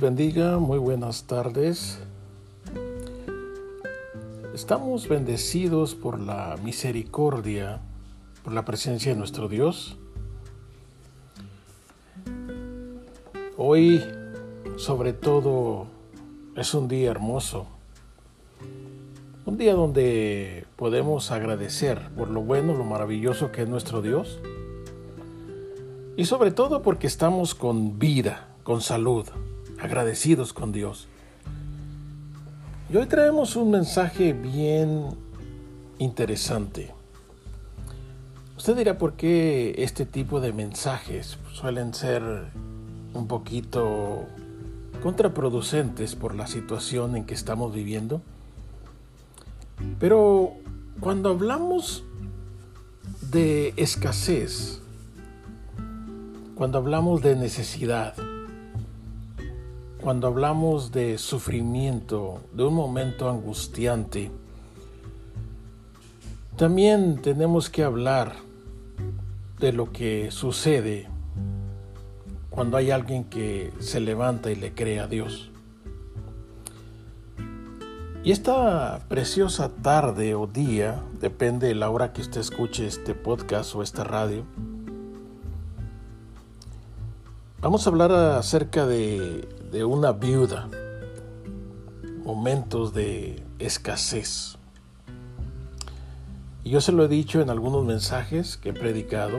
bendiga, muy buenas tardes. Estamos bendecidos por la misericordia, por la presencia de nuestro Dios. Hoy, sobre todo, es un día hermoso. Un día donde podemos agradecer por lo bueno, lo maravilloso que es nuestro Dios. Y sobre todo porque estamos con vida, con salud, agradecidos con Dios. Y hoy traemos un mensaje bien interesante. Usted dirá por qué este tipo de mensajes suelen ser un poquito contraproducentes por la situación en que estamos viviendo. Pero cuando hablamos de escasez, cuando hablamos de necesidad, cuando hablamos de sufrimiento, de un momento angustiante, también tenemos que hablar de lo que sucede cuando hay alguien que se levanta y le cree a Dios. Y esta preciosa tarde o día, depende de la hora que usted escuche este podcast o esta radio, vamos a hablar acerca de de una viuda, momentos de escasez. Y yo se lo he dicho en algunos mensajes que he predicado.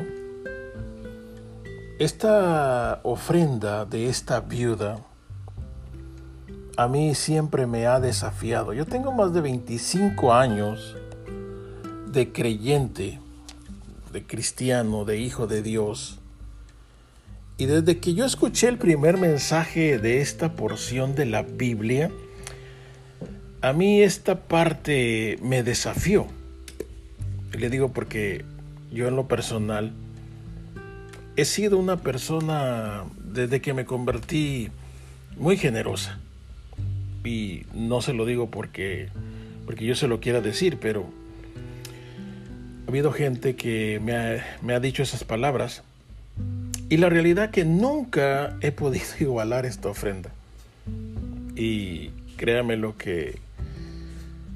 Esta ofrenda de esta viuda a mí siempre me ha desafiado. Yo tengo más de 25 años de creyente, de cristiano, de hijo de Dios. Y desde que yo escuché el primer mensaje de esta porción de la Biblia, a mí esta parte me desafió. le digo porque yo en lo personal he sido una persona desde que me convertí muy generosa. Y no se lo digo porque, porque yo se lo quiera decir, pero ha habido gente que me ha, me ha dicho esas palabras y la realidad que nunca he podido igualar esta ofrenda. Y créame lo que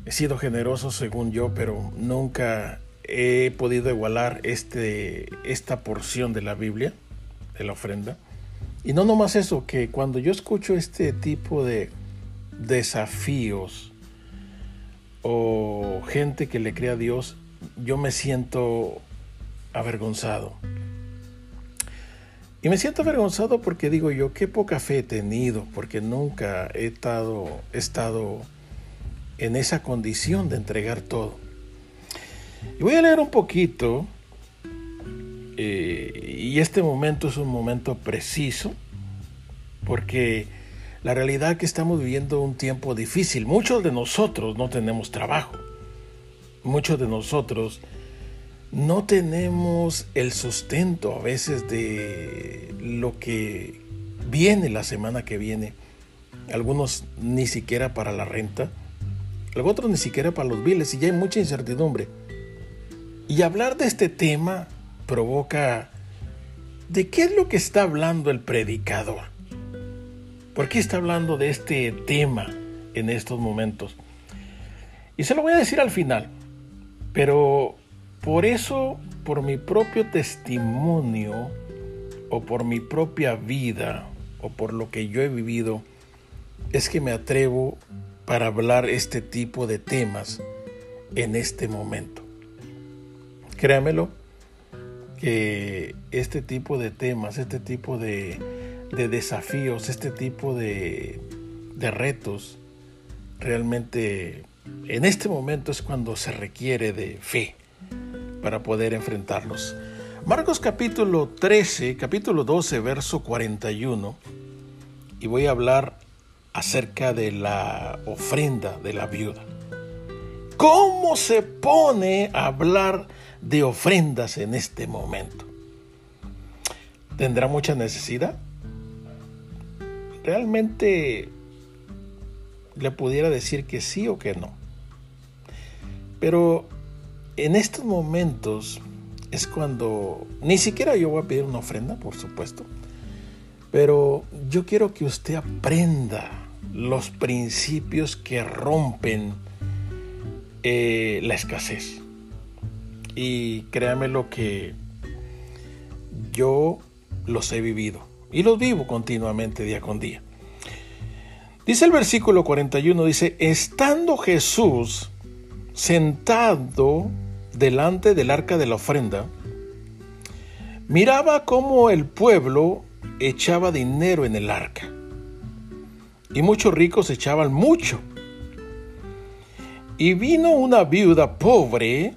he sido generoso según yo, pero nunca he podido igualar este, esta porción de la Biblia, de la ofrenda. Y no nomás eso, que cuando yo escucho este tipo de desafíos o gente que le crea a Dios, yo me siento avergonzado. Y me siento avergonzado porque digo yo, qué poca fe he tenido, porque nunca he estado, estado en esa condición de entregar todo. Y voy a leer un poquito, eh, y este momento es un momento preciso, porque la realidad es que estamos viviendo un tiempo difícil. Muchos de nosotros no tenemos trabajo. Muchos de nosotros no tenemos el sustento a veces de lo que viene la semana que viene. Algunos ni siquiera para la renta, otros ni siquiera para los biles y ya hay mucha incertidumbre. Y hablar de este tema provoca de qué es lo que está hablando el predicador. ¿Por qué está hablando de este tema en estos momentos? Y se lo voy a decir al final, pero por eso, por mi propio testimonio o por mi propia vida o por lo que yo he vivido, es que me atrevo para hablar este tipo de temas en este momento. Créamelo, que este tipo de temas, este tipo de, desafíos, este tipo de, de retos, realmente en este momento es cuando se requiere de fe para poder enfrentarlos. Marcos capítulo 13, capítulo 12, verso 41, y voy a hablar acerca de la ofrenda de la viuda. ¿Cómo se pone a hablar de ofrendas en este momento? ¿Tendrá mucha necesidad? Realmente le pudiera decir que sí o que no. Pero en estos momentos es cuando ni siquiera yo voy a pedir una ofrenda, por supuesto, Pero yo quiero que usted aprenda los principios que rompen eh, la escasez. Y créame lo que yo los he vivido y los vivo continuamente día con día. Dice el versículo 41, dice, estando Jesús sentado delante del arca de la ofrenda, miraba cómo el pueblo echaba dinero en el arca. Y muchos ricos echaban mucho. Y vino una viuda pobre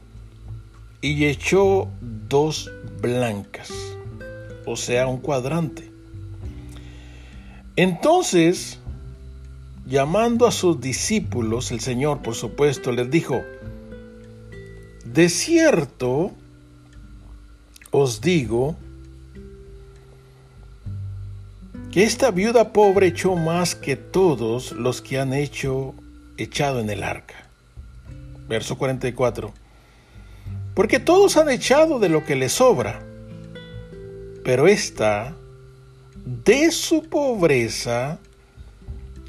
y echó dos blancas, o sea, un cuadrante. Entonces, llamando a sus discípulos, el Señor, por supuesto, les dijo, de cierto os digo que esta viuda pobre echó más que todos los que han hecho echado en el arca. Verso 44. Porque todos han echado de lo que les sobra, pero esta, de su pobreza,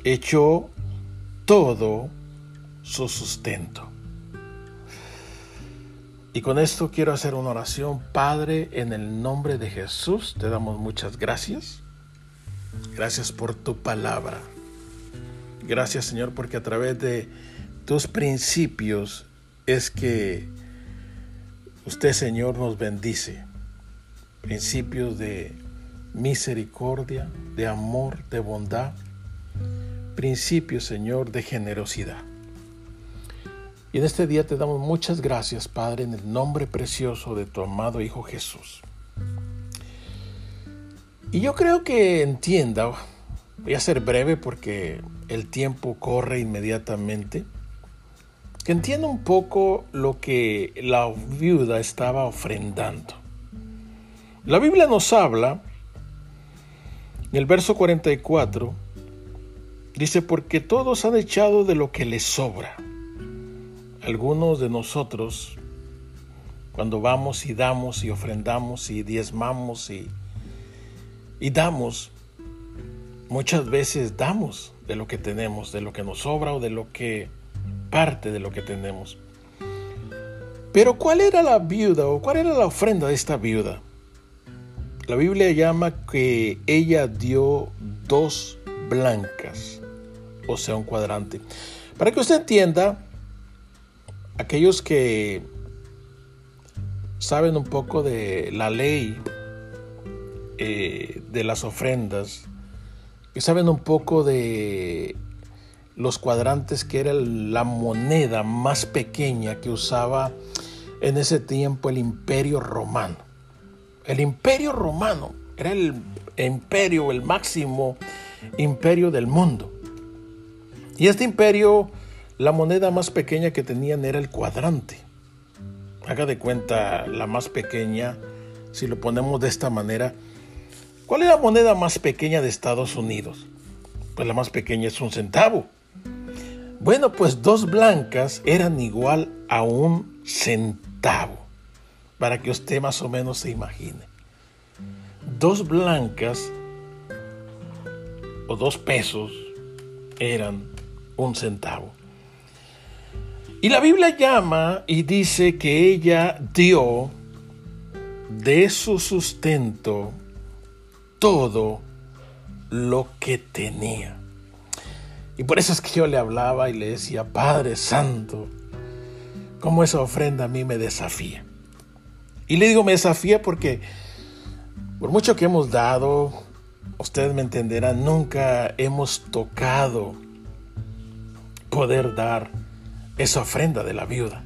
echó todo su sustento. Y con esto quiero hacer una oración. Padre, en el nombre de Jesús, te damos muchas gracias Gracias por tu palabra. Gracias Señor porque a través de tus principios es que usted Señor nos bendice. Principios de misericordia, de amor, de bondad. Principios Señor de generosidad. Y en este día te damos muchas gracias Padre en el nombre precioso de tu amado Hijo Jesús. Y yo creo que entienda, voy a ser breve porque el tiempo corre inmediatamente, que entienda un poco lo que la viuda estaba ofrendando. La Biblia nos habla, en el verso 44, dice, porque todos han echado de lo que les sobra. Algunos de nosotros, cuando vamos y damos y ofrendamos y diezmamos y y damos, muchas veces damos de lo que tenemos, de lo que nos sobra o de lo que parte de lo que tenemos. Pero ¿cuál era la viuda o cuál era la ofrenda de esta viuda? La Biblia llama que ella dio dos blancas, o sea, un cuadrante. Para que usted entienda, aquellos que saben un poco de la ley eh, de las ofrendas, que saben un poco de los cuadrantes, que era la moneda más pequeña que usaba en ese tiempo el imperio romano. El imperio romano era el imperio, el máximo imperio del mundo. Y este imperio, la moneda más pequeña que tenían era el cuadrante. Haga de cuenta la más pequeña, si lo ponemos de esta manera, ¿Cuál es la moneda más pequeña de Estados Unidos? Pues la más pequeña es un centavo. Bueno, pues dos blancas eran igual a un centavo, para que usted más o menos se imagine. Dos blancas o dos pesos eran un centavo. Y la Biblia llama y dice que ella dio de su sustento todo lo que tenía. Y por eso es que yo le hablaba y le decía, Padre Santo, cómo esa ofrenda a mí me desafía. Y le digo me desafía porque por mucho que hemos dado, ustedes me entenderán, nunca hemos tocado poder dar esa ofrenda de la viuda.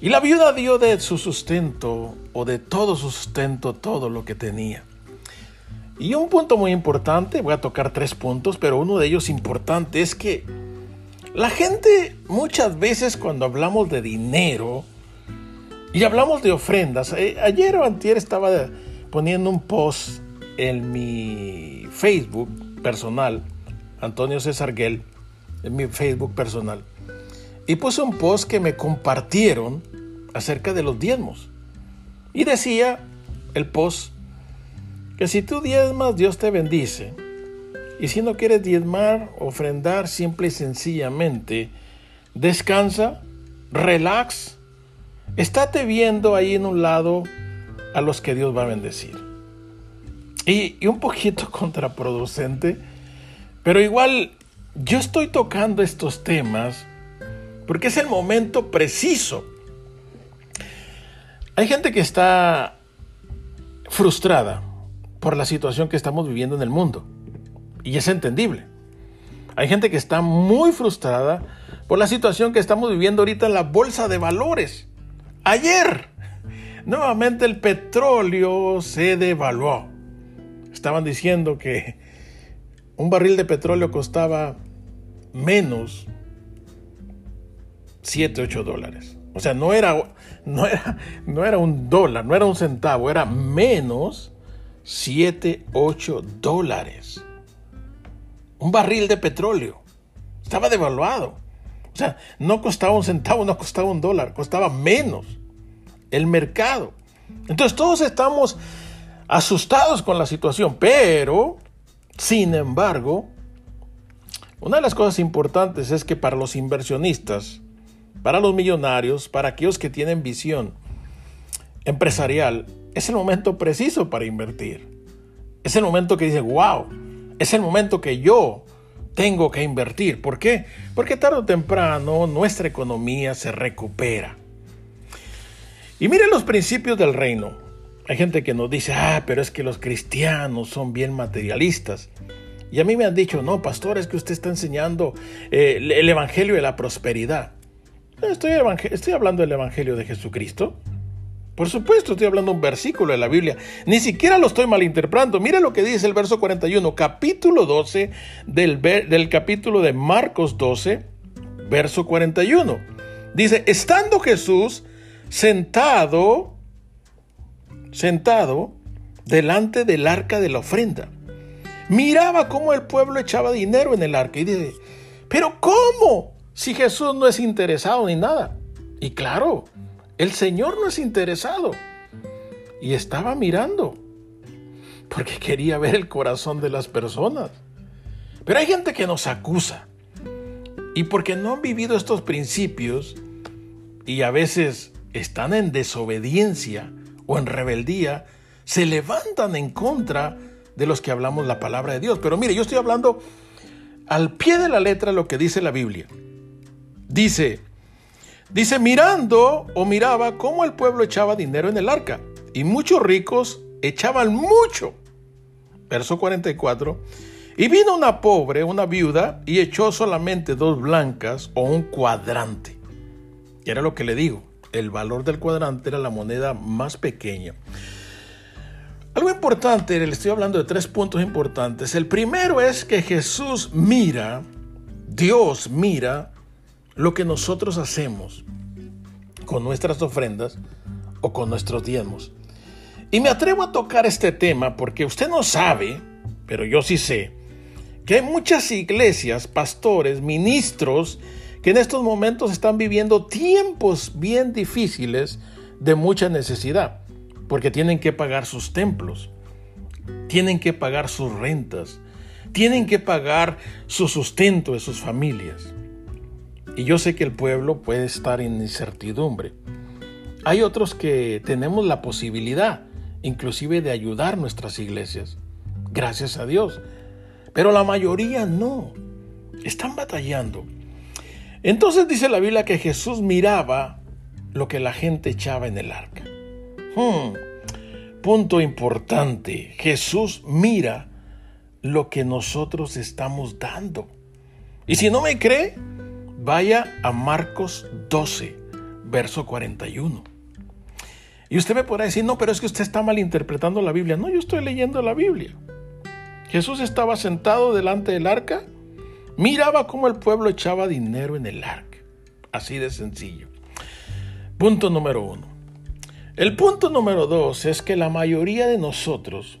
Y la viuda dio de su sustento o de todo su sustento todo lo que tenía. Y un punto muy importante, voy a tocar tres puntos, pero uno de ellos importante es que la gente muchas veces cuando hablamos de dinero y hablamos de ofrendas, eh, ayer o antier estaba poniendo un post en mi Facebook personal, Antonio César Guel, en mi Facebook personal, y puse un post que me compartieron acerca de los diezmos. Y decía el post, que si tú diezmas, Dios te bendice. Y si no quieres diezmar, ofrendar, simple y sencillamente, descansa, relax, estate viendo ahí en un lado a los que Dios va a bendecir. Y, y un poquito contraproducente, pero igual yo estoy tocando estos temas porque es el momento preciso. Hay gente que está frustrada por la situación que estamos viviendo en el mundo. Y es entendible. Hay gente que está muy frustrada por la situación que estamos viviendo ahorita en la bolsa de valores. Ayer, nuevamente el petróleo se devaluó. Estaban diciendo que un barril de petróleo costaba menos 7, 8 dólares. O sea, no era, no, era, no era un dólar, no era un centavo, era menos 7, 8 dólares. Un barril de petróleo. Estaba devaluado. O sea, no costaba un centavo, no costaba un dólar, costaba menos el mercado. Entonces todos estamos asustados con la situación, pero, sin embargo, una de las cosas importantes es que para los inversionistas, para los millonarios, para aquellos que tienen visión empresarial, es el momento preciso para invertir. Es el momento que dice, wow, es el momento que yo tengo que invertir. ¿Por qué? Porque tarde o temprano nuestra economía se recupera. Y miren los principios del reino. Hay gente que nos dice, ah, pero es que los cristianos son bien materialistas. Y a mí me han dicho, no, pastor, es que usted está enseñando eh, el Evangelio de la prosperidad. Estoy, estoy hablando del Evangelio de Jesucristo. Por supuesto, estoy hablando un versículo de la Biblia. Ni siquiera lo estoy malinterpretando. Mira lo que dice el verso 41, capítulo 12 del, del capítulo de Marcos 12, verso 41. Dice, estando Jesús sentado, sentado delante del arca de la ofrenda, miraba cómo el pueblo echaba dinero en el arca y dice, pero ¿cómo? Si Jesús no es interesado ni nada. Y claro, el Señor no es interesado. Y estaba mirando. Porque quería ver el corazón de las personas. Pero hay gente que nos acusa. Y porque no han vivido estos principios y a veces están en desobediencia o en rebeldía, se levantan en contra de los que hablamos la palabra de Dios. Pero mire, yo estoy hablando al pie de la letra lo que dice la Biblia. Dice, dice, mirando o miraba cómo el pueblo echaba dinero en el arca. Y muchos ricos echaban mucho. Verso 44. Y vino una pobre, una viuda, y echó solamente dos blancas o un cuadrante. Y era lo que le digo, el valor del cuadrante era la moneda más pequeña. Algo importante, le estoy hablando de tres puntos importantes. El primero es que Jesús mira, Dios mira lo que nosotros hacemos con nuestras ofrendas o con nuestros diezmos. Y me atrevo a tocar este tema porque usted no sabe, pero yo sí sé, que hay muchas iglesias, pastores, ministros, que en estos momentos están viviendo tiempos bien difíciles de mucha necesidad, porque tienen que pagar sus templos, tienen que pagar sus rentas, tienen que pagar su sustento de sus familias. Y yo sé que el pueblo puede estar en incertidumbre. Hay otros que tenemos la posibilidad, inclusive, de ayudar nuestras iglesias. Gracias a Dios. Pero la mayoría no. Están batallando. Entonces dice la Biblia que Jesús miraba lo que la gente echaba en el arca. Hmm, punto importante. Jesús mira lo que nosotros estamos dando. Y si no me cree, Vaya a Marcos 12, verso 41. Y usted me podrá decir, no, pero es que usted está malinterpretando la Biblia. No, yo estoy leyendo la Biblia. Jesús estaba sentado delante del arca, miraba cómo el pueblo echaba dinero en el arca. Así de sencillo. Punto número uno. El punto número dos es que la mayoría de nosotros,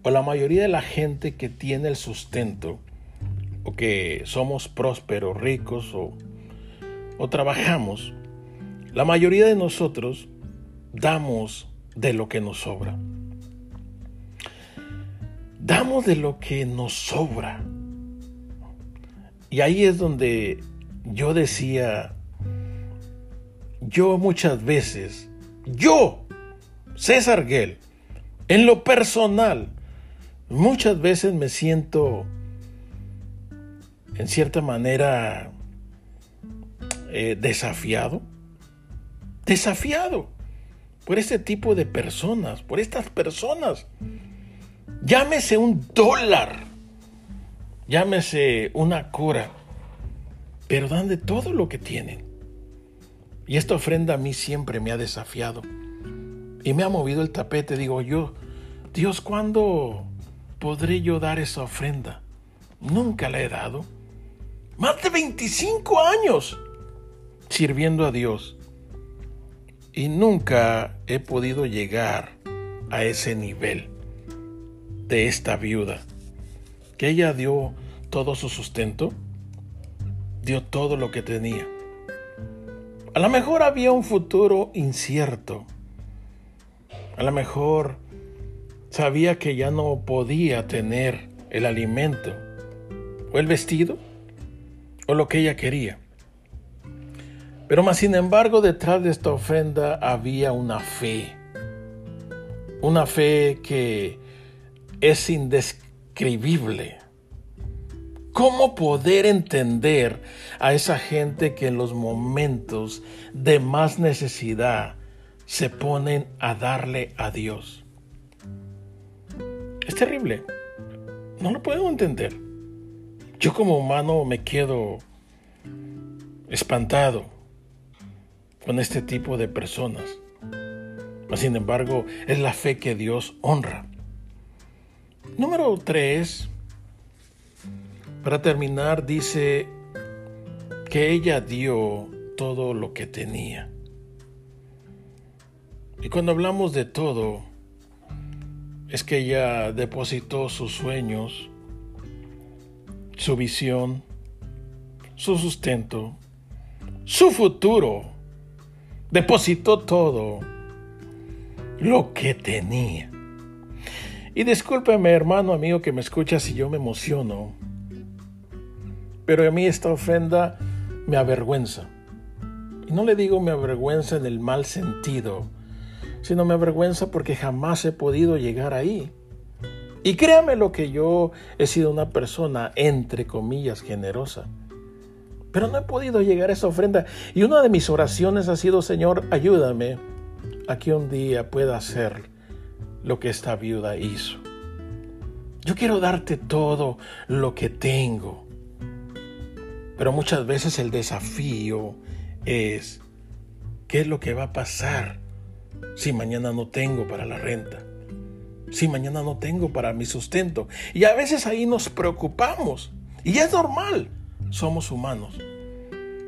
o la mayoría de la gente que tiene el sustento, que somos prósperos, ricos o, o trabajamos, la mayoría de nosotros damos de lo que nos sobra. damos de lo que nos sobra. Y ahí es donde yo decía, yo muchas veces, yo, César Gell, en lo personal, muchas veces me siento, en cierta manera, eh, desafiado, desafiado por este tipo de personas, por estas personas. Llámese un dólar llámese una cura, pero dan de todo lo que tienen. Y esta ofrenda a mí siempre me ha desafiado y me ha movido el tapete. Digo yo, Dios, ¿cuándo podré yo dar esa ofrenda? Nunca la he dado. Más de 25 años sirviendo a Dios. Y nunca he podido llegar a ese nivel de esta viuda que ella dio todo su sustento, dio todo lo que tenía. A lo mejor había un futuro incierto. A lo mejor sabía que ya no podía tener el alimento o el vestido o lo que ella quería. Pero más sin embargo detrás de esta ofrenda había una fe. Una fe que es indescriptible ¿Cómo poder entender a esa gente que en los momentos de más necesidad se ponen a darle a Dios? Es terrible. No lo puedo entender. Yo como humano me quedo espantado con este tipo de personas. Sin embargo, es la fe que Dios honra. Número 3, para terminar, dice que ella dio todo lo que tenía. Y cuando hablamos de todo, es que ella depositó sus sueños, su visión, su sustento, su futuro. Depositó todo lo que tenía. Y discúlpeme, hermano, amigo, que me escucha si yo me emociono. Pero a mí esta ofrenda me avergüenza. Y no le digo me avergüenza en el mal sentido, sino me avergüenza porque jamás he podido llegar ahí. Y créame lo que yo he sido una persona, entre comillas, generosa. Pero no he podido llegar a esa ofrenda. Y una de mis oraciones ha sido, Señor, ayúdame a que un día pueda hacer lo que esta viuda hizo. Yo quiero darte todo lo que tengo. Pero muchas veces el desafío es, ¿qué es lo que va a pasar si mañana no tengo para la renta? Si mañana no tengo para mi sustento. Y a veces ahí nos preocupamos. Y es normal, somos humanos.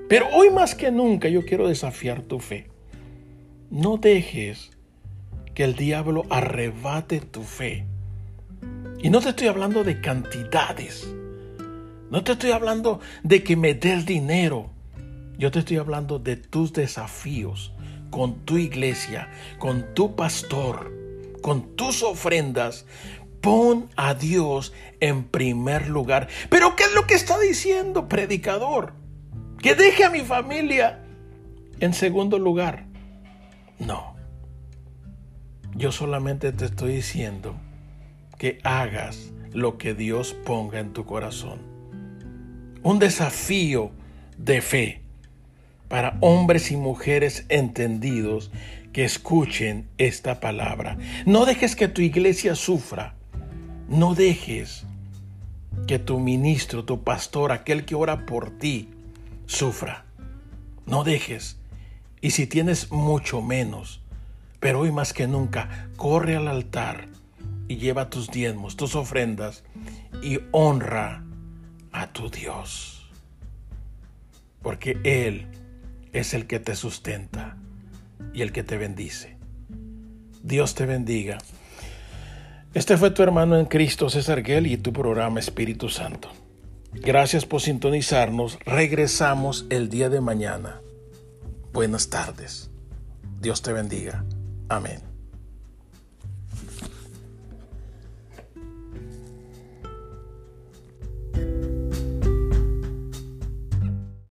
Pero hoy más que nunca yo quiero desafiar tu fe. No dejes que el diablo arrebate tu fe. Y no te estoy hablando de cantidades. No te estoy hablando de que me des dinero. Yo te estoy hablando de tus desafíos con tu iglesia, con tu pastor, con tus ofrendas. Pon a Dios en primer lugar. Pero ¿qué es lo que está diciendo, predicador? Que deje a mi familia en segundo lugar. No. Yo solamente te estoy diciendo que hagas lo que Dios ponga en tu corazón. Un desafío de fe para hombres y mujeres entendidos que escuchen esta palabra. No dejes que tu iglesia sufra. No dejes que tu ministro, tu pastor, aquel que ora por ti, sufra. No dejes. Y si tienes mucho menos, pero hoy más que nunca, corre al altar y lleva tus diezmos, tus ofrendas y honra a tu Dios. Porque Él es el que te sustenta y el que te bendice. Dios te bendiga. Este fue tu hermano en Cristo, César Gell, y tu programa Espíritu Santo. Gracias por sintonizarnos. Regresamos el día de mañana. Buenas tardes. Dios te bendiga. Amén.